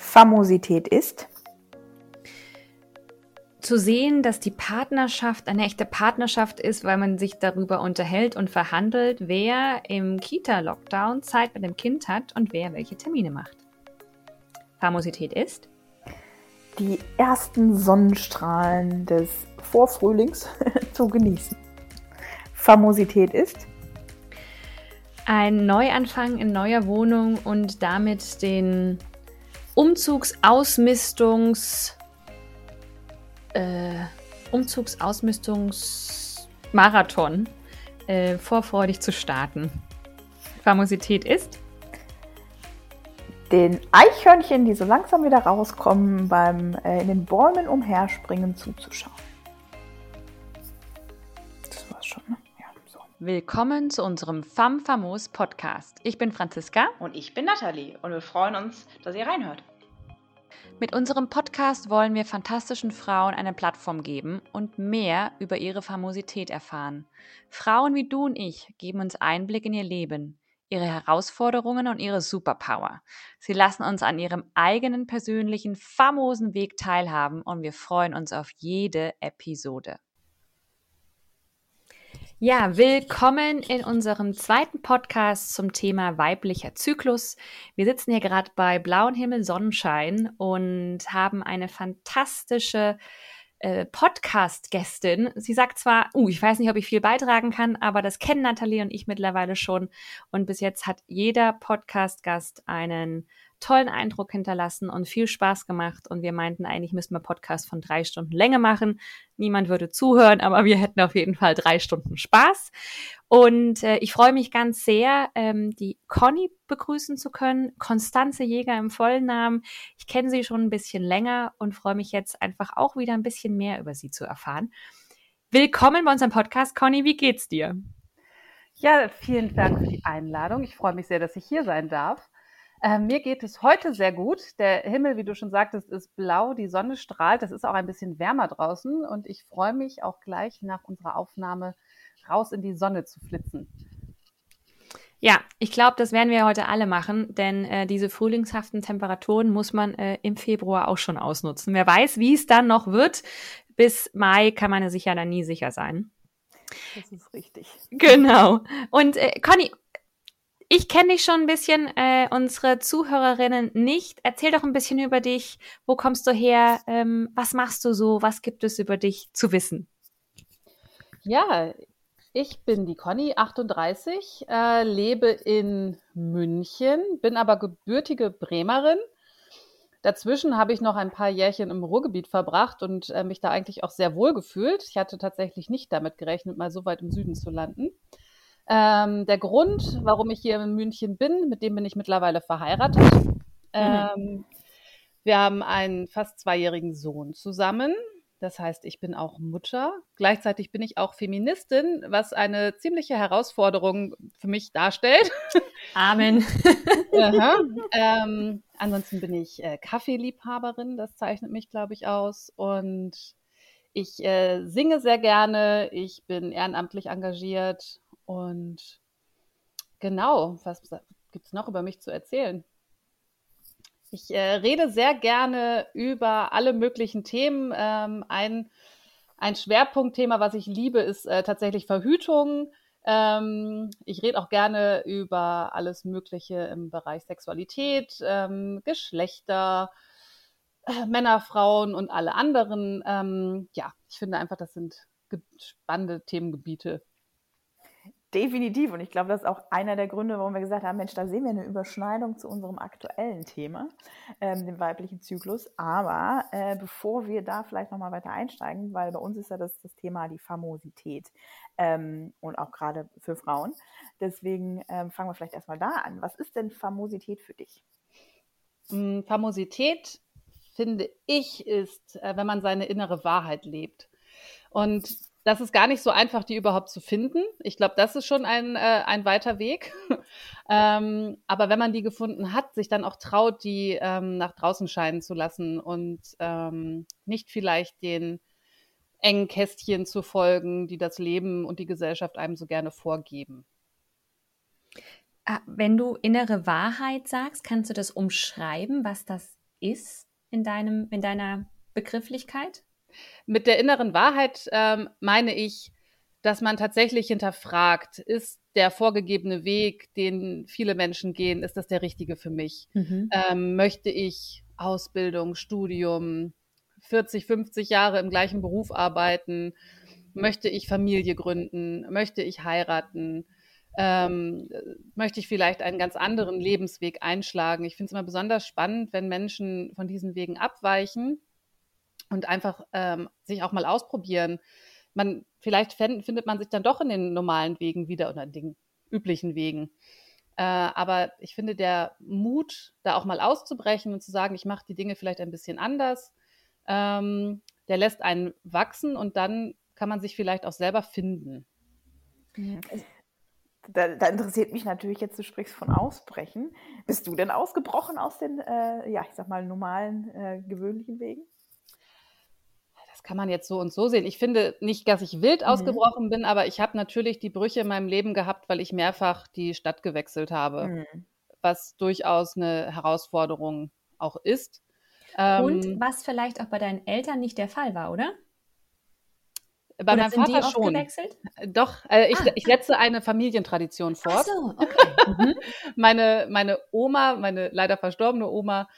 Famosität ist zu sehen, dass die Partnerschaft eine echte Partnerschaft ist, weil man sich darüber unterhält und verhandelt, wer im Kita-Lockdown Zeit mit dem Kind hat und wer welche Termine macht. Famosität ist die ersten Sonnenstrahlen des Vorfrühlings zu genießen. Famosität ist ein Neuanfang in neuer Wohnung und damit den Umzugsausmistungs äh, Umzugsausmistungsmarathon äh, vorfreudig zu starten. Famosität ist den Eichhörnchen, die so langsam wieder rauskommen, beim äh, in den Bäumen umherspringen zuzuschauen. Das war's schon, ne? Ja, so. Willkommen zu unserem Fam Famos Podcast. Ich bin Franziska. Und ich bin Nathalie. Und wir freuen uns, dass ihr reinhört. Mit unserem Podcast wollen wir fantastischen Frauen eine Plattform geben und mehr über ihre Famosität erfahren. Frauen wie du und ich geben uns Einblick in ihr Leben, ihre Herausforderungen und ihre Superpower. Sie lassen uns an ihrem eigenen persönlichen, famosen Weg teilhaben und wir freuen uns auf jede Episode. Ja, willkommen in unserem zweiten Podcast zum Thema weiblicher Zyklus. Wir sitzen hier gerade bei blauem Himmel, Sonnenschein und haben eine fantastische äh, Podcast-Gästin. Sie sagt zwar, uh, ich weiß nicht, ob ich viel beitragen kann, aber das kennen Nathalie und ich mittlerweile schon. Und bis jetzt hat jeder Podcast-Gast einen tollen Eindruck hinterlassen und viel Spaß gemacht. Und wir meinten, eigentlich müssten wir Podcast von drei Stunden Länge machen. Niemand würde zuhören, aber wir hätten auf jeden Fall drei Stunden Spaß. Und äh, ich freue mich ganz sehr, ähm, die Conny begrüßen zu können. Konstanze Jäger im vollen Namen. Ich kenne sie schon ein bisschen länger und freue mich jetzt einfach auch wieder ein bisschen mehr über sie zu erfahren. Willkommen bei unserem Podcast. Conny, wie geht's dir? Ja, vielen Dank für die Einladung. Ich freue mich sehr, dass ich hier sein darf. Äh, mir geht es heute sehr gut. Der Himmel, wie du schon sagtest, ist blau, die Sonne strahlt. Es ist auch ein bisschen wärmer draußen und ich freue mich auch gleich nach unserer Aufnahme raus in die Sonne zu flitzen. Ja, ich glaube, das werden wir heute alle machen, denn äh, diese frühlingshaften Temperaturen muss man äh, im Februar auch schon ausnutzen. Wer weiß, wie es dann noch wird. Bis Mai kann man sich ja dann nie sicher sein. Das ist richtig. Genau. Und äh, Conny, ich kenne dich schon ein bisschen, äh, unsere Zuhörerinnen nicht. Erzähl doch ein bisschen über dich. Wo kommst du her? Ähm, was machst du so? Was gibt es über dich zu wissen? Ja, ich bin die Conny, 38, äh, lebe in München, bin aber gebürtige Bremerin. Dazwischen habe ich noch ein paar Jährchen im Ruhrgebiet verbracht und äh, mich da eigentlich auch sehr wohl gefühlt. Ich hatte tatsächlich nicht damit gerechnet, mal so weit im Süden zu landen. Ähm, der Grund, warum ich hier in München bin, mit dem bin ich mittlerweile verheiratet. Mhm. Ähm, wir haben einen fast zweijährigen Sohn zusammen. Das heißt, ich bin auch Mutter. Gleichzeitig bin ich auch Feministin, was eine ziemliche Herausforderung für mich darstellt. Amen. ähm, ansonsten bin ich äh, Kaffeeliebhaberin, das zeichnet mich, glaube ich, aus. Und ich äh, singe sehr gerne, ich bin ehrenamtlich engagiert und genau, was gibt es noch über mich zu erzählen? Ich äh, rede sehr gerne über alle möglichen Themen. Ähm, ein, ein Schwerpunktthema, was ich liebe, ist äh, tatsächlich Verhütung. Ähm, ich rede auch gerne über alles Mögliche im Bereich Sexualität, ähm, Geschlechter, äh, Männer, Frauen und alle anderen. Ähm, ja, ich finde einfach, das sind spannende Themengebiete, Definitiv. Und ich glaube, das ist auch einer der Gründe, warum wir gesagt haben, Mensch, da sehen wir eine Überschneidung zu unserem aktuellen Thema, ähm, dem weiblichen Zyklus. Aber äh, bevor wir da vielleicht nochmal weiter einsteigen, weil bei uns ist ja das, das Thema die Famosität ähm, und auch gerade für Frauen. Deswegen ähm, fangen wir vielleicht erstmal da an. Was ist denn Famosität für dich? Hm, Famosität, finde ich, ist, äh, wenn man seine innere Wahrheit lebt. Und das ist gar nicht so einfach, die überhaupt zu finden. Ich glaube, das ist schon ein, äh, ein weiter Weg. ähm, aber wenn man die gefunden hat, sich dann auch traut, die ähm, nach draußen scheinen zu lassen und ähm, nicht vielleicht den engen Kästchen zu folgen, die das Leben und die Gesellschaft einem so gerne vorgeben. Ah, wenn du innere Wahrheit sagst, kannst du das umschreiben, was das ist in deinem, in deiner Begrifflichkeit? Mit der inneren Wahrheit ähm, meine ich, dass man tatsächlich hinterfragt, ist der vorgegebene Weg, den viele Menschen gehen, ist das der richtige für mich? Mhm. Ähm, möchte ich Ausbildung, Studium, 40, 50 Jahre im gleichen Beruf arbeiten? Möchte ich Familie gründen? Möchte ich heiraten? Ähm, möchte ich vielleicht einen ganz anderen Lebensweg einschlagen? Ich finde es immer besonders spannend, wenn Menschen von diesen Wegen abweichen und einfach ähm, sich auch mal ausprobieren. Man, vielleicht findet man sich dann doch in den normalen Wegen wieder oder in den üblichen Wegen. Äh, aber ich finde, der Mut, da auch mal auszubrechen und zu sagen, ich mache die Dinge vielleicht ein bisschen anders, ähm, der lässt einen wachsen und dann kann man sich vielleicht auch selber finden. Da, da, interessiert mich natürlich jetzt, du sprichst von Ausbrechen. Bist du denn ausgebrochen aus den, äh, ja, ich sag mal, normalen, äh, gewöhnlichen Wegen? Das kann man jetzt so und so sehen. Ich finde nicht, dass ich wild mhm. ausgebrochen bin, aber ich habe natürlich die Brüche in meinem Leben gehabt, weil ich mehrfach die Stadt gewechselt habe, mhm. was durchaus eine Herausforderung auch ist. Und ähm, was vielleicht auch bei deinen Eltern nicht der Fall war, oder? Bei Oder meinem Vater schon. Gewechselt? Doch, äh, ich, ah. ich setze eine Familientradition fort. Ach so, okay. Meine, meine Oma, meine leider verstorbene Oma,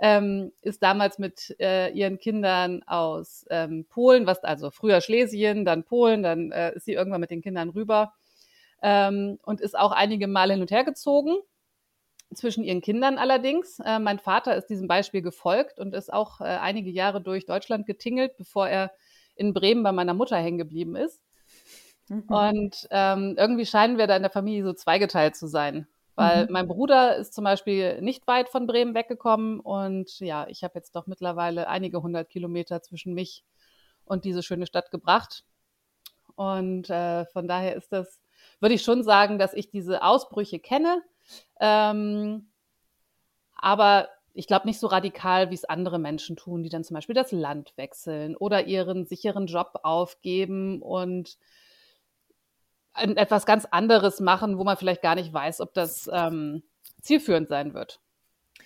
ähm, ist damals mit äh, ihren Kindern aus ähm, Polen, was also früher Schlesien, dann Polen, dann äh, ist sie irgendwann mit den Kindern rüber ähm, und ist auch einige Male hin und her gezogen zwischen ihren Kindern allerdings. Äh, mein Vater ist diesem Beispiel gefolgt und ist auch äh, einige Jahre durch Deutschland getingelt, bevor er in Bremen bei meiner Mutter hängen geblieben ist. Mhm. Und ähm, irgendwie scheinen wir da in der Familie so zweigeteilt zu sein. Weil mhm. mein Bruder ist zum Beispiel nicht weit von Bremen weggekommen und ja, ich habe jetzt doch mittlerweile einige hundert Kilometer zwischen mich und diese schöne Stadt gebracht. Und äh, von daher ist das, würde ich schon sagen, dass ich diese Ausbrüche kenne. Ähm, aber ich glaube nicht so radikal, wie es andere Menschen tun, die dann zum Beispiel das Land wechseln oder ihren sicheren Job aufgeben und etwas ganz anderes machen, wo man vielleicht gar nicht weiß, ob das ähm, zielführend sein wird.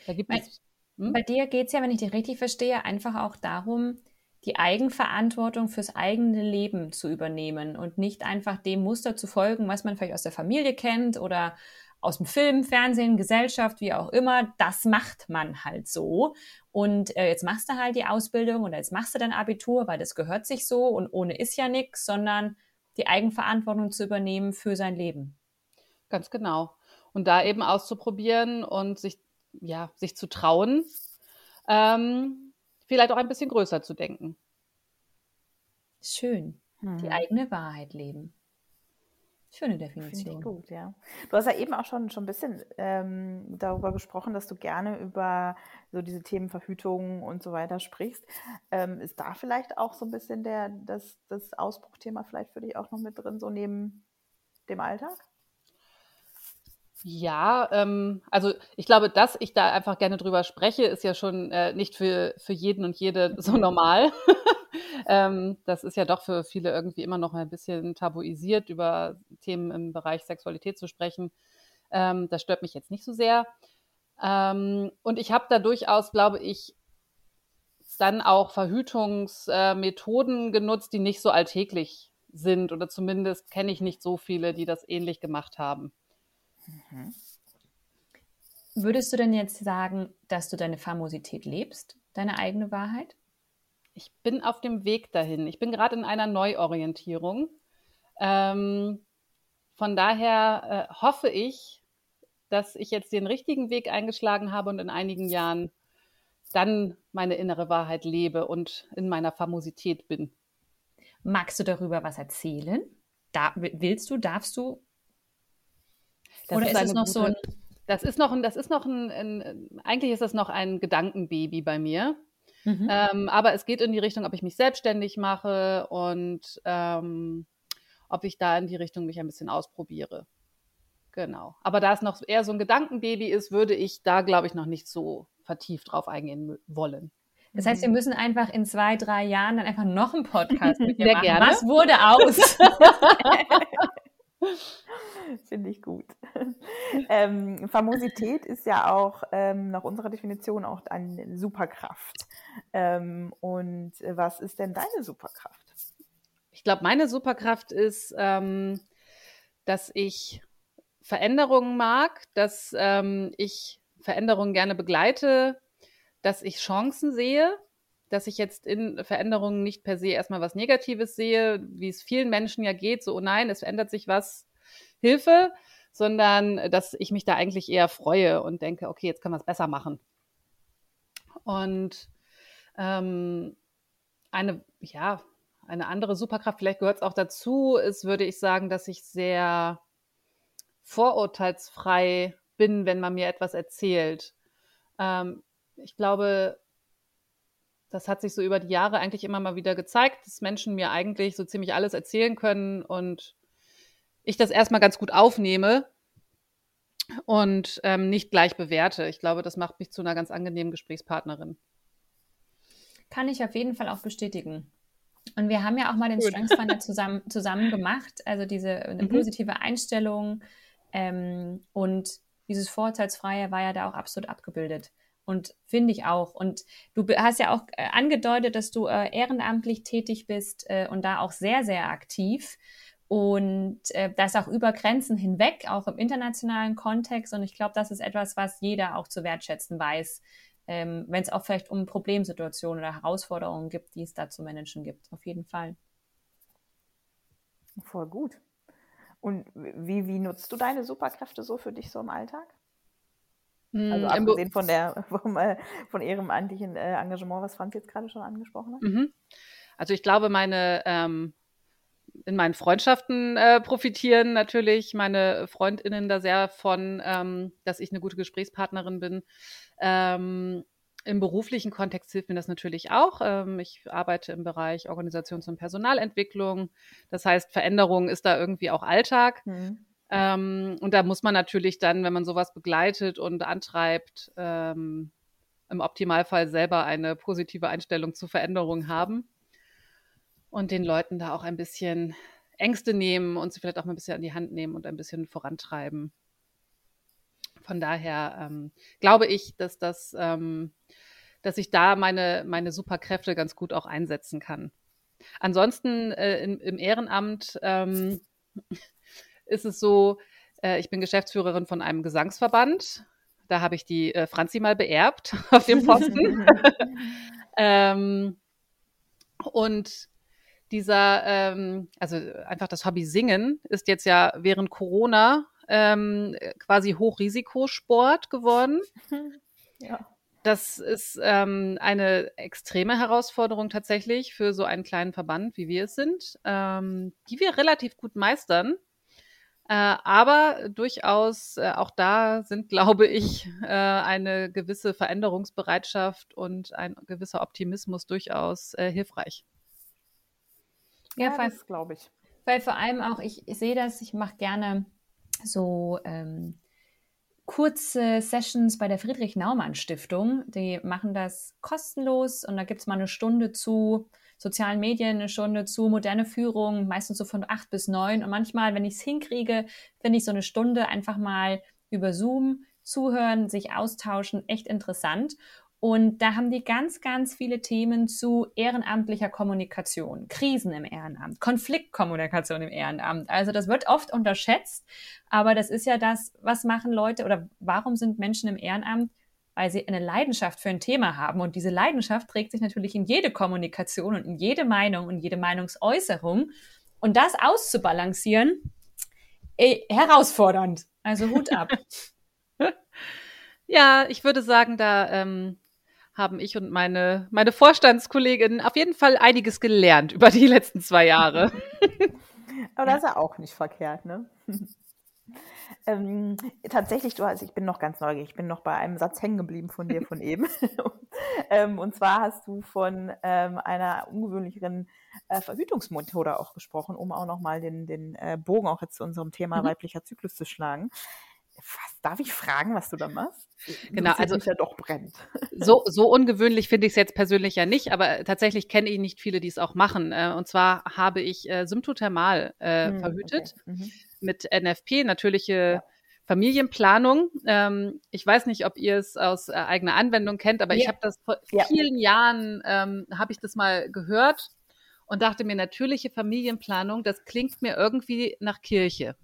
Da gibt bei, es, hm? bei dir geht es ja, wenn ich dich richtig verstehe, einfach auch darum, die Eigenverantwortung fürs eigene Leben zu übernehmen und nicht einfach dem Muster zu folgen, was man vielleicht aus der Familie kennt oder aus dem Film, Fernsehen, Gesellschaft, wie auch immer, das macht man halt so. Und äh, jetzt machst du halt die Ausbildung oder jetzt machst du dein Abitur, weil das gehört sich so und ohne ist ja nichts, sondern die Eigenverantwortung zu übernehmen für sein Leben. Ganz genau. Und da eben auszuprobieren und sich, ja, sich zu trauen, ähm, vielleicht auch ein bisschen größer zu denken. Schön. Hm. Die eigene Wahrheit leben. Schöne Definition. Finde ich gut, ja. Du hast ja eben auch schon, schon ein bisschen ähm, darüber gesprochen, dass du gerne über so diese Themen Verhütung und so weiter sprichst. Ähm, ist da vielleicht auch so ein bisschen der, das, das Ausbruchthema vielleicht für dich auch noch mit drin, so neben dem Alltag? Ja, ähm, also ich glaube, dass ich da einfach gerne drüber spreche, ist ja schon äh, nicht für, für jeden und jede so normal. Ähm, das ist ja doch für viele irgendwie immer noch ein bisschen tabuisiert, über Themen im Bereich Sexualität zu sprechen. Ähm, das stört mich jetzt nicht so sehr. Ähm, und ich habe da durchaus, glaube ich, dann auch Verhütungsmethoden äh, genutzt, die nicht so alltäglich sind. Oder zumindest kenne ich nicht so viele, die das ähnlich gemacht haben. Mhm. Würdest du denn jetzt sagen, dass du deine Famosität lebst, deine eigene Wahrheit? Ich bin auf dem Weg dahin. Ich bin gerade in einer Neuorientierung. Ähm, von daher äh, hoffe ich, dass ich jetzt den richtigen Weg eingeschlagen habe und in einigen Jahren dann meine innere Wahrheit lebe und in meiner Famosität bin. Magst du darüber was erzählen? Da, willst du, darfst du? Das Oder ist, ist es noch gute, so ein. Das ist noch ein, das ist noch ein, ein, eigentlich ist das noch ein Gedankenbaby bei mir. Mhm. Ähm, aber es geht in die Richtung, ob ich mich selbstständig mache und ähm, ob ich da in die Richtung mich ein bisschen ausprobiere. Genau. Aber da es noch eher so ein Gedankenbaby ist, würde ich da, glaube ich, noch nicht so vertieft drauf eingehen wollen. Das heißt, wir mhm. müssen einfach in zwei, drei Jahren dann einfach noch einen Podcast mit dir Sehr machen. Gerne. Was wurde aus? Finde ich gut. Ähm, Famosität ist ja auch ähm, nach unserer Definition auch eine Superkraft. Ähm, und was ist denn deine Superkraft? Ich glaube, meine Superkraft ist, ähm, dass ich Veränderungen mag, dass ähm, ich Veränderungen gerne begleite, dass ich Chancen sehe, dass ich jetzt in Veränderungen nicht per se erstmal was Negatives sehe, wie es vielen Menschen ja geht, so, oh nein, es verändert sich was, Hilfe, sondern dass ich mich da eigentlich eher freue und denke, okay, jetzt können wir es besser machen. Und ähm, eine, ja, eine andere Superkraft, vielleicht gehört es auch dazu, ist, würde ich sagen, dass ich sehr vorurteilsfrei bin, wenn man mir etwas erzählt. Ähm, ich glaube, das hat sich so über die Jahre eigentlich immer mal wieder gezeigt, dass Menschen mir eigentlich so ziemlich alles erzählen können und ich das erstmal ganz gut aufnehme und ähm, nicht gleich bewerte. Ich glaube, das macht mich zu einer ganz angenehmen Gesprächspartnerin. Kann ich auf jeden Fall auch bestätigen. Und wir haben ja auch mal den Strengths Finder zusammen, zusammen gemacht, also diese eine mhm. positive Einstellung ähm, und dieses Vorurteilsfreie war ja da auch absolut abgebildet. Und finde ich auch. Und du hast ja auch äh, angedeutet, dass du äh, ehrenamtlich tätig bist äh, und da auch sehr, sehr aktiv. Und äh, das auch über Grenzen hinweg, auch im internationalen Kontext. Und ich glaube, das ist etwas, was jeder auch zu wertschätzen weiß, ähm, wenn es auch vielleicht um Problemsituationen oder Herausforderungen gibt, die es da zu managen gibt. Auf jeden Fall. Voll gut. Und wie, wie nutzt du deine Superkräfte so für dich so im Alltag? Also hm, abgesehen von der vom, äh, von ihrem eigentlichen äh, Engagement, was Franz jetzt gerade schon angesprochen hat. Mhm. Also ich glaube, meine ähm, in meinen Freundschaften äh, profitieren natürlich meine Freundinnen da sehr von, ähm, dass ich eine gute Gesprächspartnerin bin. Ähm, Im beruflichen Kontext hilft mir das natürlich auch. Ähm, ich arbeite im Bereich Organisations- und Personalentwicklung. Das heißt, Veränderung ist da irgendwie auch Alltag. Mhm. Ähm, und da muss man natürlich dann, wenn man sowas begleitet und antreibt, ähm, im Optimalfall selber eine positive Einstellung zur Veränderung haben und den Leuten da auch ein bisschen Ängste nehmen und sie vielleicht auch mal ein bisschen an die Hand nehmen und ein bisschen vorantreiben. Von daher ähm, glaube ich, dass das, ähm, dass ich da meine, meine Superkräfte ganz gut auch einsetzen kann. Ansonsten äh, in, im Ehrenamt ähm, ist es so, äh, ich bin Geschäftsführerin von einem Gesangsverband. Da habe ich die äh, Franzi mal beerbt auf dem Posten. ähm, und dieser, ähm, also einfach das Hobby Singen ist jetzt ja während Corona ähm, quasi Hochrisikosport geworden. Ja. Das ist ähm, eine extreme Herausforderung tatsächlich für so einen kleinen Verband, wie wir es sind, ähm, die wir relativ gut meistern. Äh, aber durchaus äh, auch da sind, glaube ich, äh, eine gewisse Veränderungsbereitschaft und ein gewisser Optimismus durchaus äh, hilfreich. Ja, ja das glaube ich. Weil vor allem auch, ich, ich sehe das, ich mache gerne so ähm, kurze Sessions bei der Friedrich Naumann Stiftung. Die machen das kostenlos und da gibt es mal eine Stunde zu sozialen Medien, eine Stunde zu moderne Führung, meistens so von acht bis neun. Und manchmal, wenn ich es hinkriege, finde ich so eine Stunde einfach mal über Zoom zuhören, sich austauschen, echt interessant. Und da haben die ganz, ganz viele Themen zu ehrenamtlicher Kommunikation, Krisen im Ehrenamt, Konfliktkommunikation im Ehrenamt. Also das wird oft unterschätzt, aber das ist ja das, was machen Leute oder warum sind Menschen im Ehrenamt? Weil sie eine Leidenschaft für ein Thema haben. Und diese Leidenschaft trägt sich natürlich in jede Kommunikation und in jede Meinung und jede Meinungsäußerung. Und das auszubalancieren, eh, herausfordernd. Also Hut ab. Ja, ich würde sagen, da ähm, haben ich und meine, meine Vorstandskollegin auf jeden Fall einiges gelernt über die letzten zwei Jahre. Aber das ist ja auch nicht verkehrt, ne? ähm, tatsächlich, du hast, ich bin noch ganz neugierig, ich bin noch bei einem Satz hängen geblieben von dir von eben. ähm, und zwar hast du von ähm, einer ungewöhnlicheren äh, Verhütungsmethode auch gesprochen, um auch nochmal den, den äh, Bogen auch jetzt zu unserem Thema mhm. weiblicher Zyklus zu schlagen. Was, darf ich fragen, was du da machst? Genau, also ja doch brennt. So, so ungewöhnlich finde ich es jetzt persönlich ja nicht, aber tatsächlich kenne ich nicht viele, die es auch machen. Äh, und zwar habe ich äh, Symptothermal äh, hm, verhütet okay. mhm. mit NFP, natürliche ja. Familienplanung. Ähm, ich weiß nicht, ob ihr es aus äh, eigener Anwendung kennt, aber ja. ich habe das vor vielen Jahren ähm, habe ich das mal gehört und dachte mir, natürliche Familienplanung, das klingt mir irgendwie nach Kirche.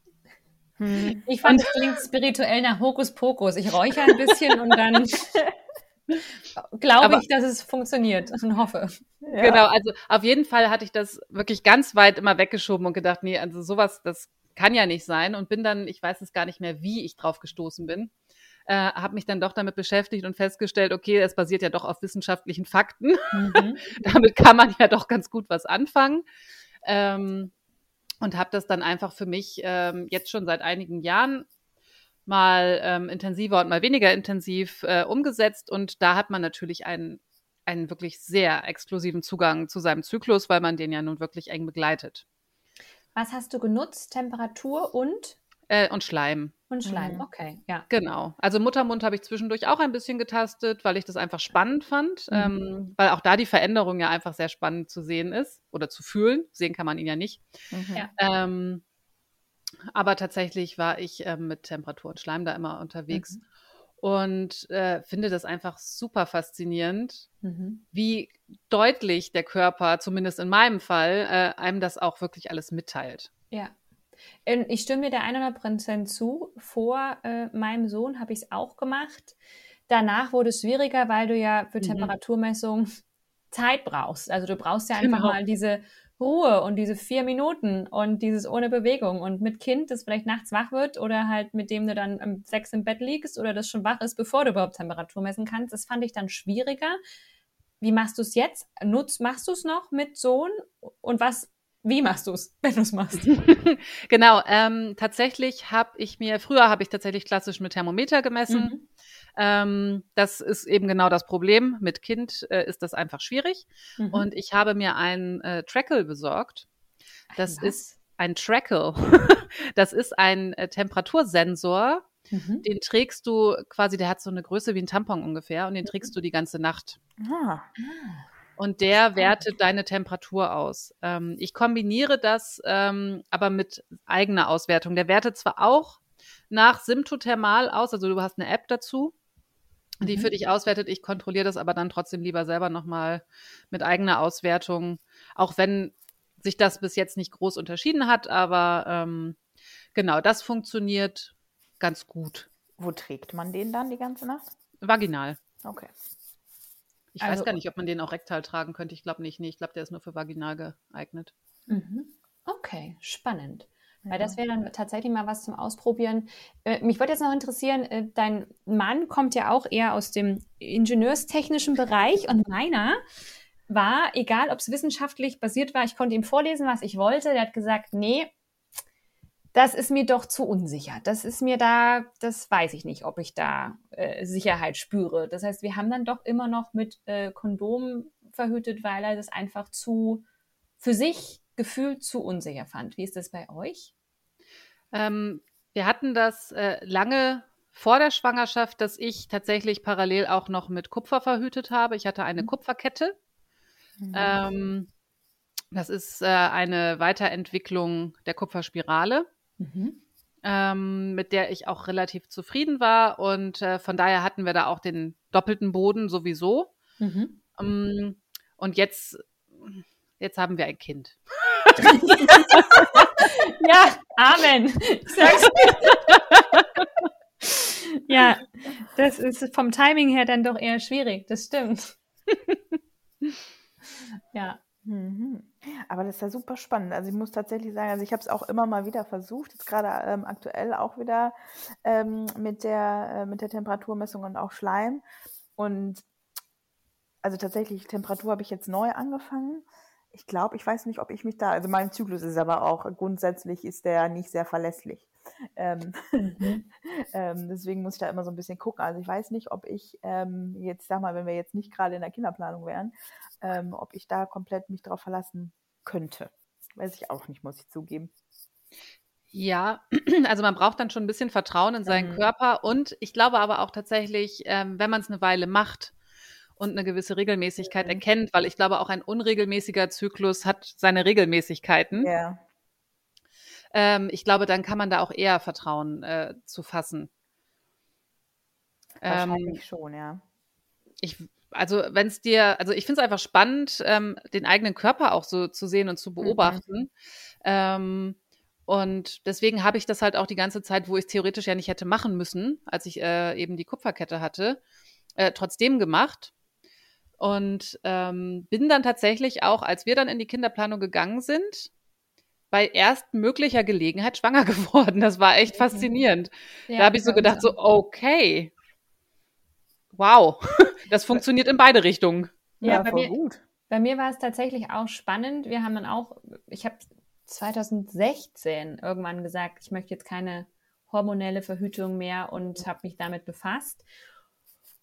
Hm. Ich fand, es klingt spirituell nach Hokuspokus. Ich räuchere ein bisschen und dann glaube ich, dass es funktioniert und hoffe. Ja. Genau, also auf jeden Fall hatte ich das wirklich ganz weit immer weggeschoben und gedacht, nee, also sowas, das kann ja nicht sein und bin dann, ich weiß es gar nicht mehr, wie ich drauf gestoßen bin. Äh, habe mich dann doch damit beschäftigt und festgestellt, okay, es basiert ja doch auf wissenschaftlichen Fakten. Mhm. damit kann man ja doch ganz gut was anfangen. Ähm, und habe das dann einfach für mich ähm, jetzt schon seit einigen Jahren mal ähm, intensiver und mal weniger intensiv äh, umgesetzt. Und da hat man natürlich einen, einen wirklich sehr exklusiven Zugang zu seinem Zyklus, weil man den ja nun wirklich eng begleitet. Was hast du genutzt? Temperatur und? Äh, und Schleim. Und Schleim, mhm. okay, ja. Genau. Also Muttermund habe ich zwischendurch auch ein bisschen getastet, weil ich das einfach spannend fand, mhm. ähm, weil auch da die Veränderung ja einfach sehr spannend zu sehen ist oder zu fühlen. Sehen kann man ihn ja nicht. Mhm. Ja. Ähm, aber tatsächlich war ich äh, mit Temperatur und Schleim da immer unterwegs mhm. und äh, finde das einfach super faszinierend, mhm. wie deutlich der Körper, zumindest in meinem Fall, äh, einem das auch wirklich alles mitteilt. Ja. Ähm, ich stimme mir der 100% zu. Vor äh, meinem Sohn habe ich es auch gemacht. Danach wurde es schwieriger, weil du ja für mhm. Temperaturmessung Zeit brauchst. Also du brauchst ja einfach genau. mal diese Ruhe und diese vier Minuten und dieses ohne Bewegung. Und mit Kind, das vielleicht nachts wach wird oder halt mit dem du dann um sechs im Bett liegst oder das schon wach ist, bevor du überhaupt Temperatur messen kannst, das fand ich dann schwieriger. Wie machst du es jetzt? Nutz, machst du es noch mit Sohn? Und was wie machst du es, wenn du es machst? genau, ähm, tatsächlich habe ich mir, früher habe ich tatsächlich klassisch mit Thermometer gemessen. Mhm. Ähm, das ist eben genau das Problem. Mit Kind äh, ist das einfach schwierig. Mhm. Und ich habe mir einen äh, Trackle besorgt. Das Was? ist ein Trackle. das ist ein äh, Temperatursensor. Mhm. Den trägst du quasi, der hat so eine Größe wie ein Tampon ungefähr und den trägst du die ganze Nacht. Ah. ah und der wertet deine Temperatur aus. Ähm, ich kombiniere das ähm, aber mit eigener Auswertung. Der wertet zwar auch nach Symptothermal aus, also du hast eine App dazu, die mhm. für dich auswertet. Ich kontrolliere das aber dann trotzdem lieber selber nochmal mit eigener Auswertung, auch wenn sich das bis jetzt nicht groß unterschieden hat, aber ähm, genau, das funktioniert ganz gut. Wo trägt man den dann die ganze Nacht? Vaginal. Okay. Ich also, weiß gar nicht, ob man den auch rektal tragen könnte. Ich glaube nicht. Nee, ich glaube, der ist nur für vaginal geeignet. Mhm. Okay, spannend. Weil das wäre dann tatsächlich mal was zum Ausprobieren. Äh, mich würde jetzt noch interessieren, äh, dein Mann kommt ja auch eher aus dem ingenieurstechnischen Bereich und meiner war, egal ob es wissenschaftlich basiert war, ich konnte ihm vorlesen, was ich wollte. Der hat gesagt, nee, das ist mir doch zu unsicher. Das ist mir da, das weiß ich nicht, ob ich da äh, Sicherheit spüre. Das heißt, wir haben dann doch immer noch mit äh, Kondom verhütet, weil er das einfach zu, für sich gefühlt zu unsicher fand. Wie ist das bei euch? Ähm, wir hatten das äh, lange vor der Schwangerschaft, dass ich tatsächlich parallel auch noch mit Kupfer verhütet habe. Ich hatte eine mhm. Kupferkette. Mhm. Ähm, das ist äh, eine Weiterentwicklung der Kupferspirale mhm. ähm, mit der ich auch relativ zufrieden war. Und äh, von daher hatten wir da auch den doppelten Boden sowieso. Mhm. Ähm, und jetzt, jetzt haben wir ein Kind. ja, Amen. ja, das ist vom Timing her dann doch eher schwierig. Das stimmt. ja. Mhm. Aber das ist ja super spannend. Also ich muss tatsächlich sagen, also ich habe es auch immer mal wieder versucht, jetzt gerade ähm, aktuell auch wieder ähm, mit, der, äh, mit der Temperaturmessung und auch Schleim. Und also tatsächlich, Temperatur habe ich jetzt neu angefangen. Ich glaube, ich weiß nicht, ob ich mich da, also mein Zyklus ist aber auch, grundsätzlich ist der nicht sehr verlässlich. Ähm, mhm. ähm, deswegen muss ich da immer so ein bisschen gucken. Also ich weiß nicht, ob ich ähm, jetzt, sag mal, wenn wir jetzt nicht gerade in der Kinderplanung wären, ähm, ob ich da komplett mich drauf verlassen könnte. Weiß ich auch nicht, muss ich zugeben. Ja, also man braucht dann schon ein bisschen Vertrauen in seinen mhm. Körper und ich glaube aber auch tatsächlich, ähm, wenn man es eine Weile macht und eine gewisse Regelmäßigkeit mhm. erkennt, weil ich glaube auch ein unregelmäßiger Zyklus hat seine Regelmäßigkeiten. Ja. Ähm, ich glaube, dann kann man da auch eher Vertrauen äh, zu fassen. Wahrscheinlich ähm, schon, ja. Ich, also wenn es dir, also ich finde es einfach spannend, ähm, den eigenen Körper auch so zu sehen und zu mhm. beobachten. Mhm. Ähm, und deswegen habe ich das halt auch die ganze Zeit, wo ich es theoretisch ja nicht hätte machen müssen, als ich äh, eben die Kupferkette hatte, äh, trotzdem gemacht. Und ähm, bin dann tatsächlich auch, als wir dann in die Kinderplanung gegangen sind, bei erst möglicher Gelegenheit schwanger geworden. Das war echt faszinierend. Ja, da habe ich so gedacht, so, okay, wow, das funktioniert in beide Richtungen. Ja, ja bei voll mir, gut. Bei mir war es tatsächlich auch spannend. Wir haben dann auch, ich habe 2016 irgendwann gesagt, ich möchte jetzt keine hormonelle Verhütung mehr und habe mich damit befasst.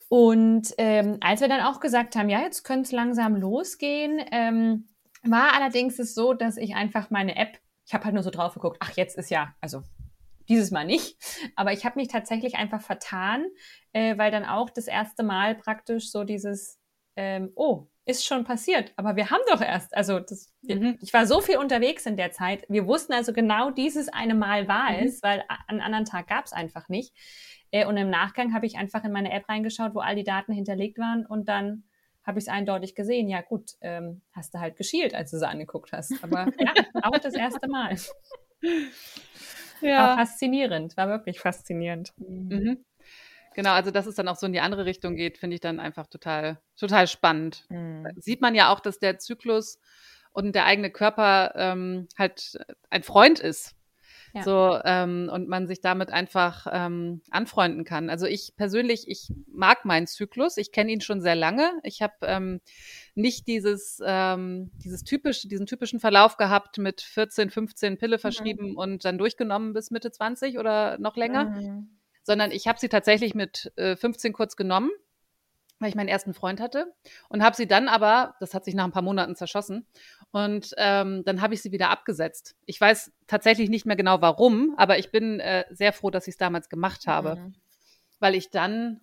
Und ähm, als wir dann auch gesagt haben, ja, jetzt könnte es langsam losgehen, ähm, war allerdings es so, dass ich einfach meine App, ich habe halt nur so drauf geguckt, ach, jetzt ist ja, also dieses Mal nicht, aber ich habe mich tatsächlich einfach vertan, äh, weil dann auch das erste Mal praktisch so dieses, ähm, oh, ist schon passiert, aber wir haben doch erst, also das, mhm. ich war so viel unterwegs in der Zeit, wir wussten also genau dieses eine Mal war mhm. es, weil einen anderen Tag gab es einfach nicht. Äh, und im Nachgang habe ich einfach in meine App reingeschaut, wo all die Daten hinterlegt waren und dann habe ich es eindeutig gesehen. Ja gut, ähm, hast du halt geschielt, als du sie angeguckt hast. Aber ja, auch das erste Mal. Ja. War faszinierend, war wirklich faszinierend. Mhm. Genau, also dass es dann auch so in die andere Richtung geht, finde ich dann einfach total, total spannend. Mhm. Sieht man ja auch, dass der Zyklus und der eigene Körper ähm, halt ein Freund ist. Ja. So, ähm, und man sich damit einfach ähm, anfreunden kann. Also ich persönlich, ich mag meinen Zyklus. Ich kenne ihn schon sehr lange. Ich habe ähm, nicht dieses, ähm, dieses typische, diesen typischen Verlauf gehabt mit 14, 15 Pille verschrieben mhm. und dann durchgenommen bis Mitte 20 oder noch länger, mhm. sondern ich habe sie tatsächlich mit äh, 15 kurz genommen weil ich meinen ersten Freund hatte und habe sie dann aber, das hat sich nach ein paar Monaten zerschossen, und ähm, dann habe ich sie wieder abgesetzt. Ich weiß tatsächlich nicht mehr genau warum, aber ich bin äh, sehr froh, dass ich es damals gemacht habe, mhm. weil ich dann,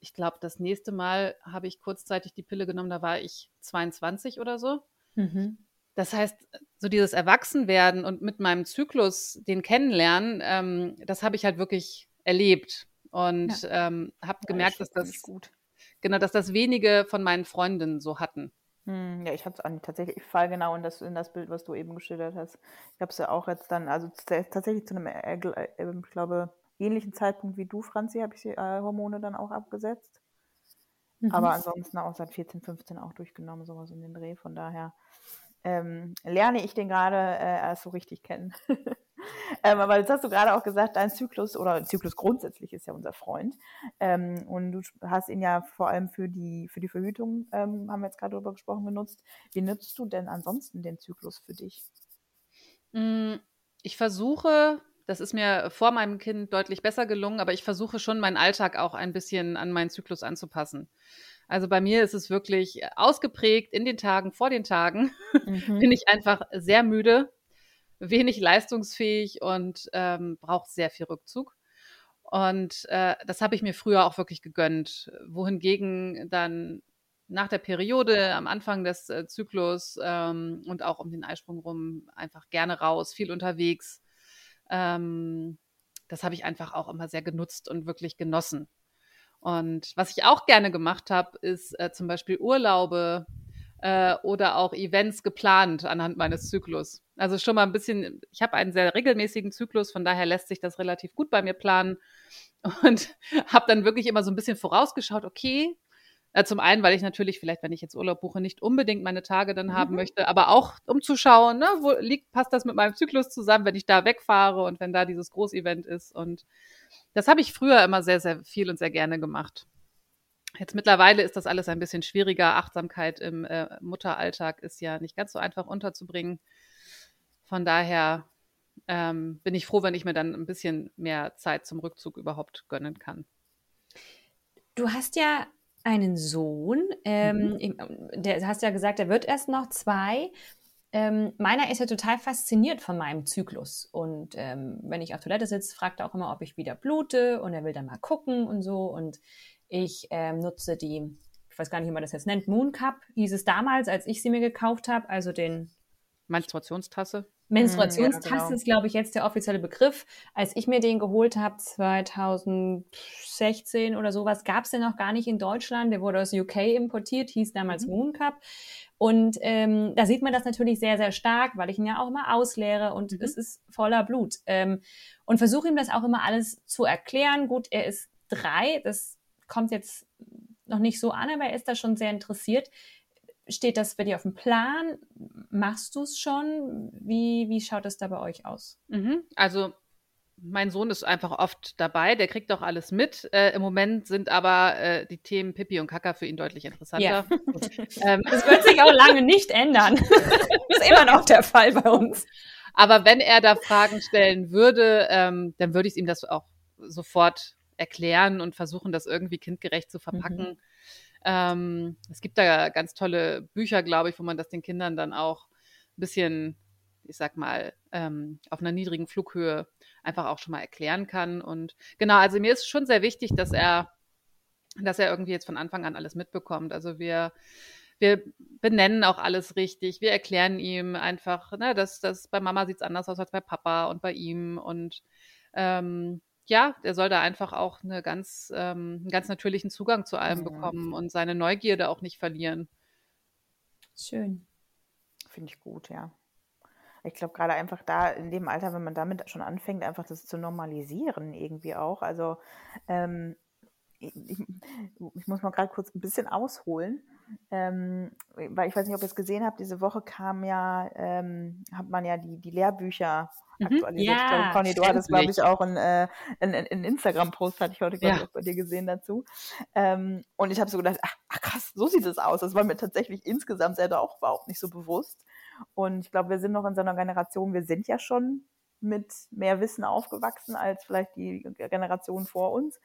ich glaube, das nächste Mal habe ich kurzzeitig die Pille genommen, da war ich 22 oder so. Mhm. Das heißt, so dieses Erwachsenwerden und mit meinem Zyklus den kennenlernen, ähm, das habe ich halt wirklich erlebt und ja. ähm, habe ja, gemerkt, dass das gut. genau, dass das wenige von meinen Freundinnen so hatten. Hm, ja, ich habe es tatsächlich, ich fall genau in das, in das Bild, was du eben geschildert hast. Ich habe es ja auch jetzt dann, also tatsächlich zu einem, äh, äh, ich glaube, ähnlichen Zeitpunkt wie du, Franzi, habe ich die äh, Hormone dann auch abgesetzt. Mhm. Aber ansonsten auch seit 14, 15 auch durchgenommen, sowas in den Dreh. Von daher ähm, lerne ich den gerade äh, erst so richtig kennen. ähm, aber jetzt hast du gerade auch gesagt, dein Zyklus oder Zyklus grundsätzlich ist ja unser Freund. Ähm, und du hast ihn ja vor allem für die, für die Verhütung, ähm, haben wir jetzt gerade darüber gesprochen, genutzt. Wie nutzt du denn ansonsten den Zyklus für dich? Mm, ich versuche, das ist mir vor meinem Kind deutlich besser gelungen, aber ich versuche schon meinen Alltag auch ein bisschen an meinen Zyklus anzupassen. Also bei mir ist es wirklich ausgeprägt in den Tagen, vor den Tagen mhm. bin ich einfach sehr müde, wenig leistungsfähig und ähm, brauche sehr viel Rückzug. Und äh, das habe ich mir früher auch wirklich gegönnt. Wohingegen dann nach der Periode, am Anfang des äh, Zyklus ähm, und auch um den Eisprung rum einfach gerne raus, viel unterwegs. Ähm, das habe ich einfach auch immer sehr genutzt und wirklich genossen. Und was ich auch gerne gemacht habe, ist äh, zum Beispiel Urlaube äh, oder auch Events geplant anhand meines Zyklus. Also schon mal ein bisschen, ich habe einen sehr regelmäßigen Zyklus, von daher lässt sich das relativ gut bei mir planen und habe dann wirklich immer so ein bisschen vorausgeschaut, okay, äh, zum einen, weil ich natürlich vielleicht, wenn ich jetzt Urlaub buche, nicht unbedingt meine Tage dann mhm. haben möchte, aber auch um zu schauen, ne, wo liegt, passt das mit meinem Zyklus zusammen, wenn ich da wegfahre und wenn da dieses Großevent ist und das habe ich früher immer sehr, sehr viel und sehr gerne gemacht. Jetzt mittlerweile ist das alles ein bisschen schwieriger. Achtsamkeit im äh, Mutteralltag ist ja nicht ganz so einfach unterzubringen. Von daher ähm, bin ich froh, wenn ich mir dann ein bisschen mehr Zeit zum Rückzug überhaupt gönnen kann. Du hast ja einen Sohn, ähm, mhm. der hast ja gesagt, er wird erst noch zwei. ähm, meiner ist ja total fasziniert von meinem Zyklus. Und ähm, wenn ich auf Toilette sitze, fragt er auch immer, ob ich wieder blute und er will dann mal gucken und so. Und ich ähm, nutze die, ich weiß gar nicht, wie man das jetzt nennt, Moon Cup, hieß es damals, als ich sie mir gekauft habe, also den Menstruationstasse. Menstruationstasse Ja, genau. ist, glaube ich, jetzt der offizielle Begriff. Als ich mir den geholt habe, 2016 oder sowas, gab es den noch gar nicht in Deutschland. Der wurde aus UK importiert, hieß damals Mhm. Moon Cup. Und ähm, da sieht man das natürlich sehr, sehr stark, weil ich ihn ja auch immer ausleere und Mhm. es ist voller Blut. Ähm, und versuche ihm das auch immer alles zu erklären. Gut, er ist drei, das kommt jetzt noch nicht so an, aber er ist da schon sehr interessiert. Steht das bei dir auf dem Plan? Machst du es schon? Wie, wie schaut es da bei euch aus? Mhm. Also mein Sohn ist einfach oft dabei, der kriegt auch alles mit. Äh, Im Moment sind aber äh, die Themen Pipi und Kaka für ihn deutlich interessanter. Ähm, Das wird sich auch lange nicht ändern. Das ist immer noch der Fall bei uns. aber wenn er da Fragen stellen würde, ähm, dann würde ich ihm das auch sofort erklären und versuchen, das irgendwie kindgerecht zu verpacken. Ähm, es gibt da ganz tolle Bücher, glaube ich, wo man das den Kindern dann auch ein bisschen, ich sag mal, ähm, auf einer niedrigen Flughöhe einfach auch schon mal erklären kann. Und genau, also mir ist schon sehr wichtig, dass er, dass er irgendwie jetzt von Anfang an alles mitbekommt. Also wir, wir benennen auch alles richtig. Wir erklären ihm einfach, ne, dass das bei Mama sieht es anders aus als bei Papa und bei ihm. Und ähm, ja, der soll da einfach auch eine ganz, ähm, einen ganz natürlichen Zugang zu allem Mhm. bekommen und seine Neugierde auch nicht verlieren. Schön. Finde ich gut, ja. Ich glaube, gerade einfach da in dem Alter, wenn man damit schon anfängt, einfach das zu normalisieren, irgendwie auch. Also, ähm, ich, ich, ich muss mal gerade kurz ein bisschen ausholen, ähm, weil ich weiß nicht, ob ihr es gesehen habt, diese Woche kam ja, ähm, hat man ja die, die Lehrbücher Mhm. aktualisiert. ich glaube, Ja, Conny, du hattest, glaube ich, auch einen, äh, einen, einen Instagram-Post, hatte ich heute, glaube Ja. ich, auch bei dir gesehen dazu. Ähm, und ich habe so gedacht, ach, ach krass, so sieht es aus. Das war mir tatsächlich insgesamt selber auch überhaupt nicht so bewusst. Und ich glaube, wir sind noch in so einer Generation, wir sind ja schon mit mehr Wissen aufgewachsen als vielleicht die Generation vor uns.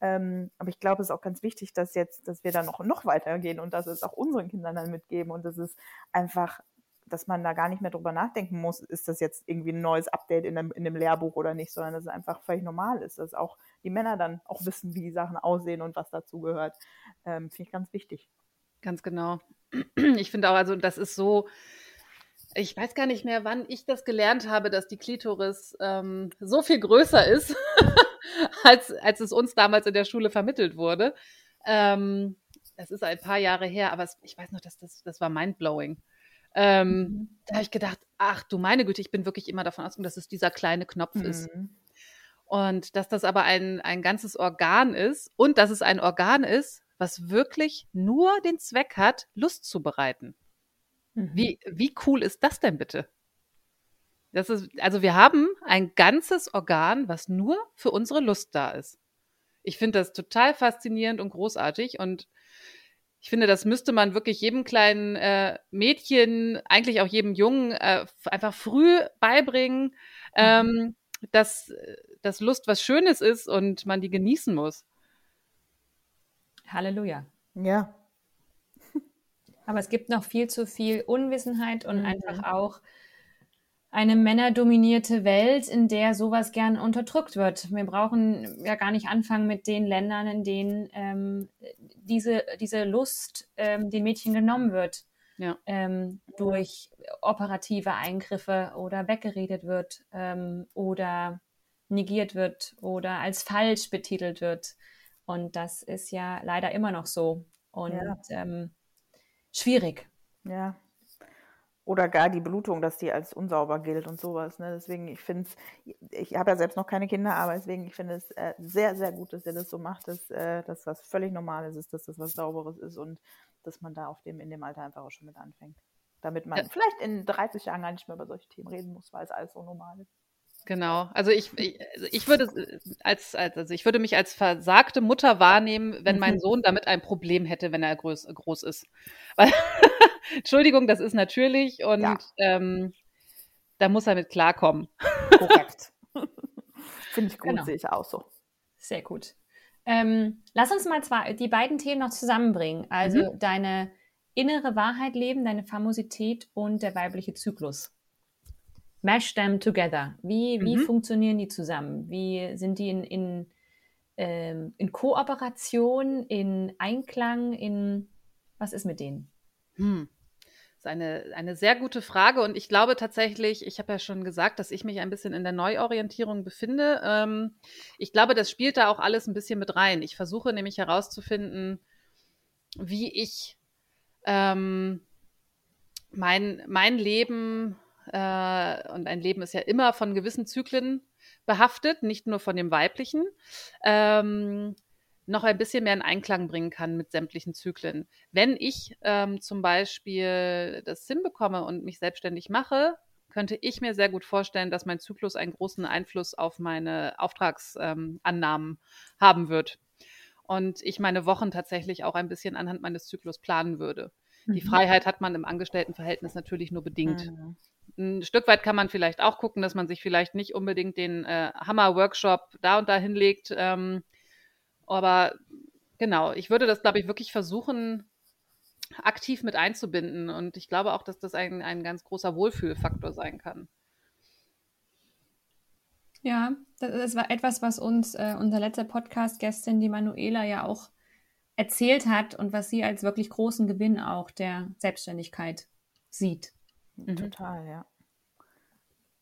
Ähm, aber ich glaube, es ist auch ganz wichtig, dass jetzt, dass wir da noch, noch weitergehen und dass es auch unseren Kindern dann mitgeben und dass es einfach, dass man da gar nicht mehr drüber nachdenken muss, ist das jetzt irgendwie ein neues Update in dem, in dem Lehrbuch oder nicht, sondern dass es einfach völlig normal ist, dass auch die Männer dann auch wissen, wie die Sachen aussehen und was dazugehört. Ähm, Finde ich ganz wichtig. Ganz genau. Ich finde auch, also das ist so, ich weiß gar nicht mehr, wann ich das gelernt habe, dass die Klitoris ähm, so viel größer ist, als, als es uns damals in der Schule vermittelt wurde. Ähm, das ist ein paar Jahre her, aber es, ich weiß noch, dass das, das war mindblowing. Ähm, Da habe ich gedacht, ach du meine Güte, ich bin wirklich immer davon ausgegangen, dass es dieser kleine Knopf ist. Mhm. Und dass das aber ein, ein ganzes Organ ist und dass es ein Organ ist, was wirklich nur den Zweck hat, Lust zu bereiten. Mhm. Wie, wie cool ist das denn bitte? Das ist, also wir haben ein ganzes Organ, was nur für unsere Lust da ist. Ich finde das total faszinierend und großartig und ich finde, das müsste man wirklich jedem kleinen äh, Mädchen, eigentlich auch jedem Jungen, äh, einfach früh beibringen, ähm, dass, dass Lust was Schönes ist und man die genießen muss. Halleluja. Ja. Aber es gibt noch viel zu viel Unwissenheit und Mhm. einfach auch eine männerdominierte Welt, in der sowas gern unterdrückt wird. Wir brauchen ja gar nicht anfangen mit den Ländern, in denen ähm, diese, diese Lust ähm, den Mädchen genommen wird. Ja. Ähm, durch operative Eingriffe oder weggeredet wird ähm, oder negiert wird oder als falsch betitelt wird. Und das ist ja leider immer noch so. Und Ja. ähm, schwierig. Ja. Oder gar die Blutung, dass die als unsauber gilt und sowas. Ne? Deswegen, ich finde es, ich habe ja selbst noch keine Kinder, aber deswegen, ich finde es äh, sehr, sehr gut, dass ihr das so macht, dass äh, das was völlig Normales ist, dass das was Sauberes ist und dass man da auf dem, in dem Alter einfach auch schon mit anfängt. Damit man Ja. vielleicht in 30 Jahren gar nicht mehr über solche Themen reden muss, weil es alles so normal ist. Genau. Also ich, ich, also ich würde als, als, also ich würde mich als versagte Mutter wahrnehmen, wenn mein Mhm. Sohn damit ein Problem hätte, wenn er groß, groß ist. Weil, Entschuldigung, das ist natürlich und Ja. ähm, da muss er mit klarkommen. Korrekt. finde ich gut, Genau. sehe ich auch so. Sehr gut. Ähm, lass uns mal zwei, die beiden Themen noch zusammenbringen. Also deine innere Wahrheit leben, deine Famosität und der weibliche Zyklus. Mash them together. Wie, wie mhm. funktionieren die zusammen? Wie sind die in, in, ähm, in Kooperation, in Einklang, in was ist mit denen? Hm. Eine, eine sehr gute Frage und ich glaube tatsächlich, ich habe ja schon gesagt, dass ich mich ein bisschen in der Neuorientierung befinde. Ähm, ich glaube, das spielt da auch alles ein bisschen mit rein. Ich versuche nämlich herauszufinden, wie ich ähm, mein, mein Leben, äh, und ein Leben ist ja immer von gewissen Zyklen behaftet, nicht nur von dem weiblichen, ähm, noch ein bisschen mehr in Einklang bringen kann mit sämtlichen Zyklen. Wenn ich ähm, zum Beispiel das hinbekomme und mich selbstständig mache, könnte ich mir sehr gut vorstellen, dass mein Zyklus einen großen Einfluss auf meine Auftragsannahmen ähm, haben wird und ich meine Wochen tatsächlich auch ein bisschen anhand meines Zyklus planen würde. Mhm. Die Freiheit hat man im Angestelltenverhältnis natürlich nur bedingt. Mhm. Ein Stück weit kann man vielleicht auch gucken, dass man sich vielleicht nicht unbedingt den äh, Hammer-Workshop da und da hinlegt. Ähm, aber genau, ich würde das, glaube ich, wirklich versuchen, aktiv mit einzubinden. Und ich glaube auch, dass das ein, ein ganz großer Wohlfühlfaktor sein kann. Ja, das war etwas, was uns äh, unser letzter Podcast-Gästin, die Manuela, ja auch erzählt hat und was sie als wirklich großen Gewinn auch der Selbstständigkeit sieht. Mhm. Total, ja.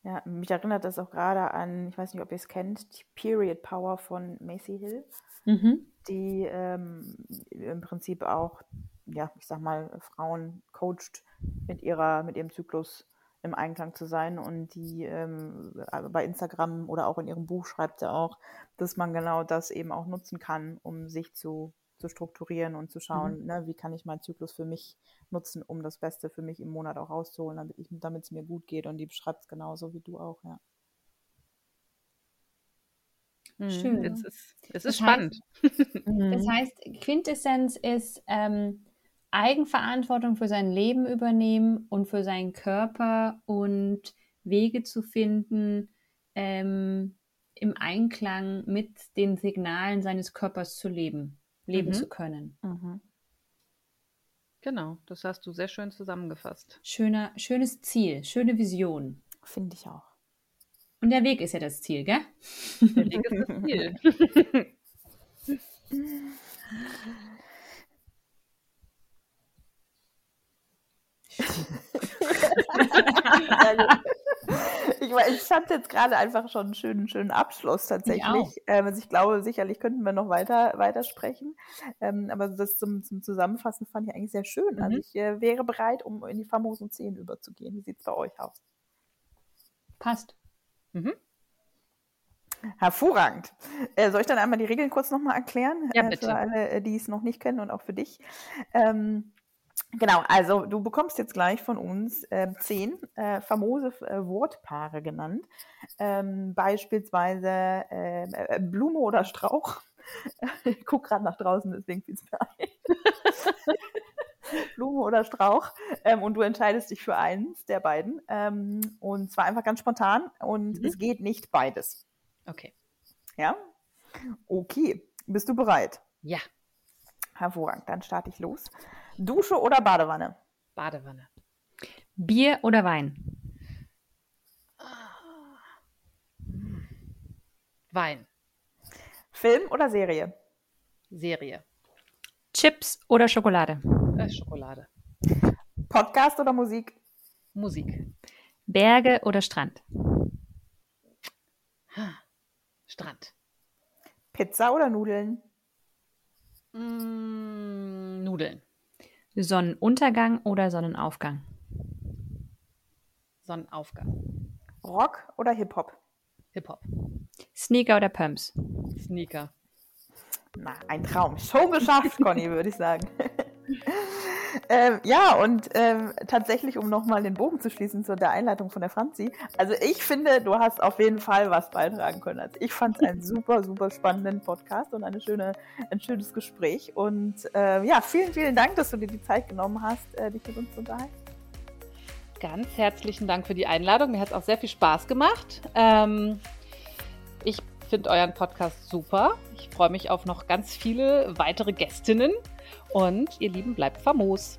Ja, mich erinnert das auch gerade an, ich weiß nicht, ob ihr es kennt, die Period Power von Macy Hill, mhm. die ähm, im Prinzip auch, ja, ich sag mal, Frauen coacht mit ihrer, mit ihrem Zyklus im Einklang zu sein. Und die ähm, also bei Instagram oder auch in ihrem Buch schreibt sie auch, dass man genau das eben auch nutzen kann, um sich zu, zu strukturieren und zu schauen, mhm. ne, wie kann ich meinen Zyklus für mich nutzen, um das Beste für mich im Monat auch rauszuholen, damit es mir gut geht. Und die beschreibt es genauso wie du auch, ja. Mhm. Schön. Es ist, es ist spannend. Heißt, das heißt, Quintessenz ist, ähm, Eigenverantwortung für sein Leben übernehmen und für seinen Körper und Wege zu finden, ähm, im Einklang mit den Signalen seines Körpers zu leben, leben mhm. zu können. Mhm. Genau, das hast du sehr schön zusammengefasst. Schöner, schönes Ziel, schöne Vision. Finde ich auch. Und der Weg ist ja das Ziel, gell? Der Weg ist das Ziel. ich, ich fand jetzt gerade einfach schon einen schönen, schönen Abschluss tatsächlich. Ähm, also ich glaube, sicherlich könnten wir noch weiter, weiter sprechen. Ähm, aber das zum, zum Zusammenfassen fand ich eigentlich sehr schön. Also mhm. Also ich äh, wäre bereit, um in die famosen 10 überzugehen. Wie sieht es bei euch aus? Passt. Mhm. Hervorragend. Äh, soll ich dann einmal die Regeln kurz nochmal erklären? Ja, bitte. Äh, für alle, äh, die es noch nicht kennen und auch für dich. Ähm, Genau, also du bekommst jetzt gleich von uns äh, zehn äh, famose äh, Wortpaare genannt. Ähm, beispielsweise ähm, äh, Blume oder Strauch. ich gucke gerade nach draußen, deswegen fiel es mir ein. Blume oder Strauch. Ähm, und du entscheidest dich für eins der beiden. Ähm, und zwar einfach ganz spontan. Und mhm. es geht nicht beides. Okay. Ja? Okay. Bist du bereit? Ja. Hervorragend. Dann starte ich los. Dusche oder Badewanne? Badewanne. Bier oder Wein? Wein. Film oder Serie? Serie. Chips oder Schokolade? Äh, Schokolade. Podcast oder Musik? Musik. Berge oder Strand? Strand. Pizza oder Nudeln? Mm, Nudeln. Sonnenuntergang oder Sonnenaufgang? Sonnenaufgang. Rock oder Hip-Hop? Hip-Hop. Sneaker oder Pumps? Sneaker. Na, ein Traum. Schon geschafft, Conny, würde ich sagen. ähm, ja, und ähm, tatsächlich, um nochmal den Bogen zu schließen zu der Einleitung von der Franzi. Also ich finde, du hast auf jeden Fall was beitragen können. Also ich fand es einen super, super spannenden Podcast und eine schöne, ein schönes Gespräch. Und äh, ja, vielen, vielen Dank, dass du dir die Zeit genommen hast, äh, dich mit uns zu unterhalten. Ganz herzlichen Dank für die Einladung. Mir hat es auch sehr viel Spaß gemacht. Ähm, ich finde euren Podcast super. Ich freue mich auf noch ganz viele weitere Gästinnen. Und ihr Lieben, bleibt famos.